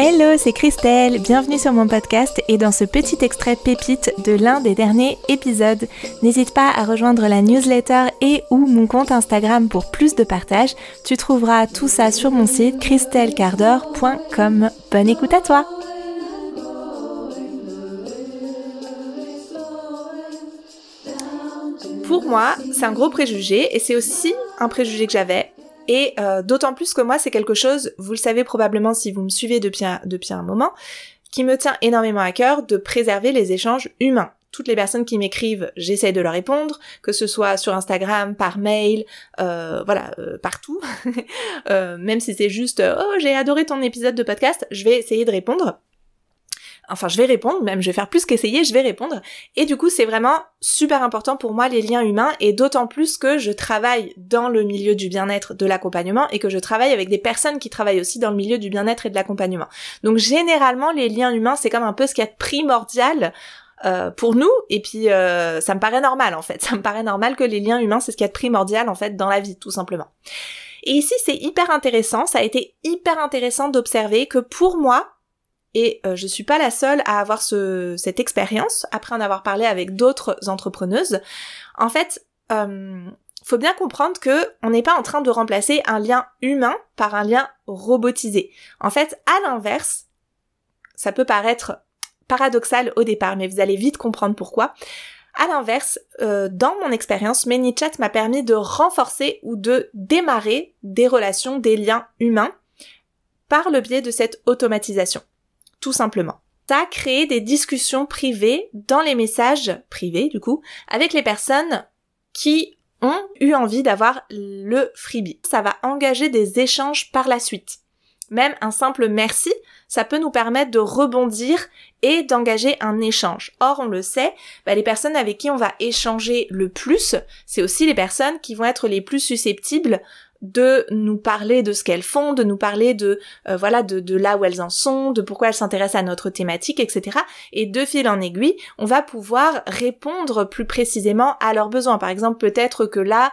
Hello, c'est Christelle, bienvenue sur mon podcast et dans ce petit extrait pépite de l'un des derniers épisodes. N'hésite pas à rejoindre la newsletter et ou mon compte Instagram pour plus de partage. Tu trouveras tout ça sur mon site christellecardor.com. Bonne écoute à toi Pour moi, c'est un gros préjugé et c'est aussi un préjugé que j'avais et euh, d'autant plus que moi, c'est quelque chose, vous le savez probablement si vous me suivez depuis un, un moment, qui me tient énormément à cœur de préserver les échanges humains. Toutes les personnes qui m'écrivent, j'essaie de leur répondre, que ce soit sur Instagram, par mail, euh, voilà, euh, partout. même si c'est juste oh j'ai adoré ton épisode de podcast, je vais essayer de répondre. Enfin, je vais répondre, même je vais faire plus qu'essayer, je vais répondre. Et du coup, c'est vraiment super important pour moi les liens humains, et d'autant plus que je travaille dans le milieu du bien-être, de l'accompagnement, et que je travaille avec des personnes qui travaillent aussi dans le milieu du bien-être et de l'accompagnement. Donc généralement, les liens humains, c'est comme un peu ce qui est primordial euh, pour nous, et puis euh, ça me paraît normal en fait. Ça me paraît normal que les liens humains, c'est ce qui est primordial en fait dans la vie, tout simplement. Et ici, c'est hyper intéressant, ça a été hyper intéressant d'observer que pour moi, et euh, je suis pas la seule à avoir ce, cette expérience, après en avoir parlé avec d'autres entrepreneuses. En fait, euh, faut bien comprendre que on n'est pas en train de remplacer un lien humain par un lien robotisé. En fait, à l'inverse, ça peut paraître paradoxal au départ, mais vous allez vite comprendre pourquoi. À l'inverse, euh, dans mon expérience, ManyChat m'a permis de renforcer ou de démarrer des relations, des liens humains par le biais de cette automatisation tout simplement. T'as créé des discussions privées dans les messages privés, du coup, avec les personnes qui ont eu envie d'avoir le freebie. Ça va engager des échanges par la suite. Même un simple merci, ça peut nous permettre de rebondir et d'engager un échange. Or, on le sait, bah, les personnes avec qui on va échanger le plus, c'est aussi les personnes qui vont être les plus susceptibles de nous parler de ce qu'elles font, de nous parler de euh, voilà de, de, là où elles en sont, de pourquoi elles s'intéressent à notre thématique, etc. Et de fil en aiguille, on va pouvoir répondre plus précisément à leurs besoins. Par exemple, peut-être que là,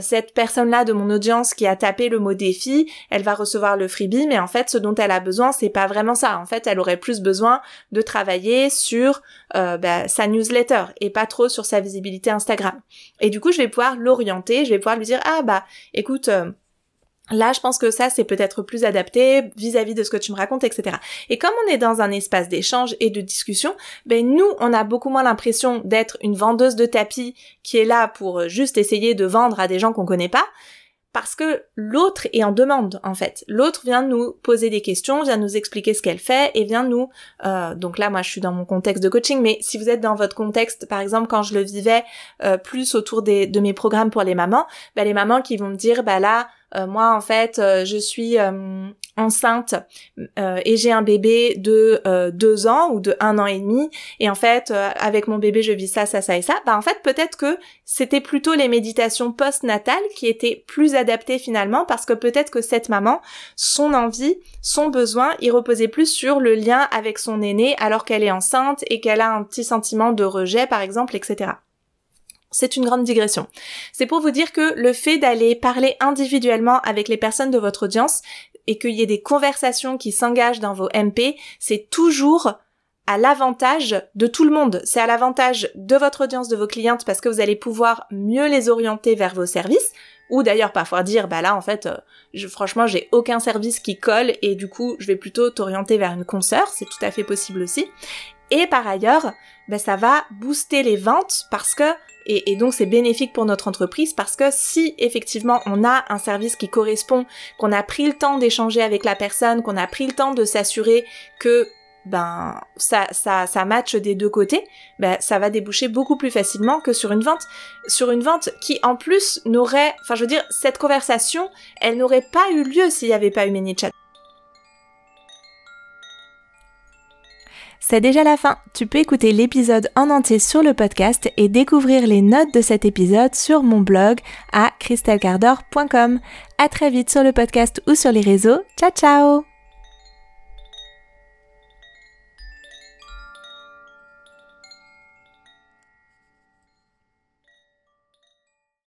cette personne-là de mon audience qui a tapé le mot défi, elle va recevoir le freebie, mais en fait, ce dont elle a besoin, c'est pas vraiment ça. En fait, elle aurait plus besoin de travailler sur euh, bah, sa newsletter et pas trop sur sa visibilité Instagram. Et du coup, je vais pouvoir l'orienter, je vais pouvoir lui dire ah bah écoute euh, Là, je pense que ça, c'est peut-être plus adapté vis-à-vis de ce que tu me racontes, etc. Et comme on est dans un espace d'échange et de discussion, ben nous, on a beaucoup moins l'impression d'être une vendeuse de tapis qui est là pour juste essayer de vendre à des gens qu'on connaît pas, parce que l'autre est en demande en fait. L'autre vient nous poser des questions, vient nous expliquer ce qu'elle fait et vient nous. Euh, donc là, moi, je suis dans mon contexte de coaching, mais si vous êtes dans votre contexte, par exemple, quand je le vivais euh, plus autour des, de mes programmes pour les mamans, ben, les mamans qui vont me dire, bah là, euh, moi en fait euh, je suis euh, enceinte et j'ai un bébé de deux ans ou de un an et demi. Et en fait avec mon bébé je vis ça ça ça et ça. Bah en fait peut-être que c'était plutôt les méditations post-natales qui étaient plus adaptées finalement parce que peut-être que cette maman son envie son besoin il reposait plus sur le lien avec son aîné alors qu'elle est enceinte et qu'elle a un petit sentiment de rejet par exemple etc c'est une grande digression. C'est pour vous dire que le fait d'aller parler individuellement avec les personnes de votre audience et qu'il y ait des conversations qui s'engagent dans vos MP, c'est toujours à l'avantage de tout le monde. C'est à l'avantage de votre audience, de vos clientes, parce que vous allez pouvoir mieux les orienter vers vos services, ou d'ailleurs parfois dire, bah là en fait, euh, franchement j'ai aucun service qui colle et du coup je vais plutôt t'orienter vers une consoeur, c'est tout à fait possible aussi. Et par ailleurs, bah, ça va booster les ventes parce que et, donc c'est bénéfique pour notre entreprise parce que si effectivement on a un service qui correspond, qu'on a pris le temps d'échanger avec la personne, qu'on a pris le temps de s'assurer que ben ça ça ça des deux côtés, ben ça va déboucher beaucoup plus facilement que sur une vente, sur une vente qui en plus n'aurait, enfin je veux dire cette conversation, elle n'aurait pas eu lieu s'il n'y avait pas eu ManyChat. C'est déjà la fin. Tu peux écouter l'épisode en entier sur le podcast et découvrir les notes de cet épisode sur mon blog à christelcardor.com. À très vite sur le podcast ou sur les réseaux. Ciao ciao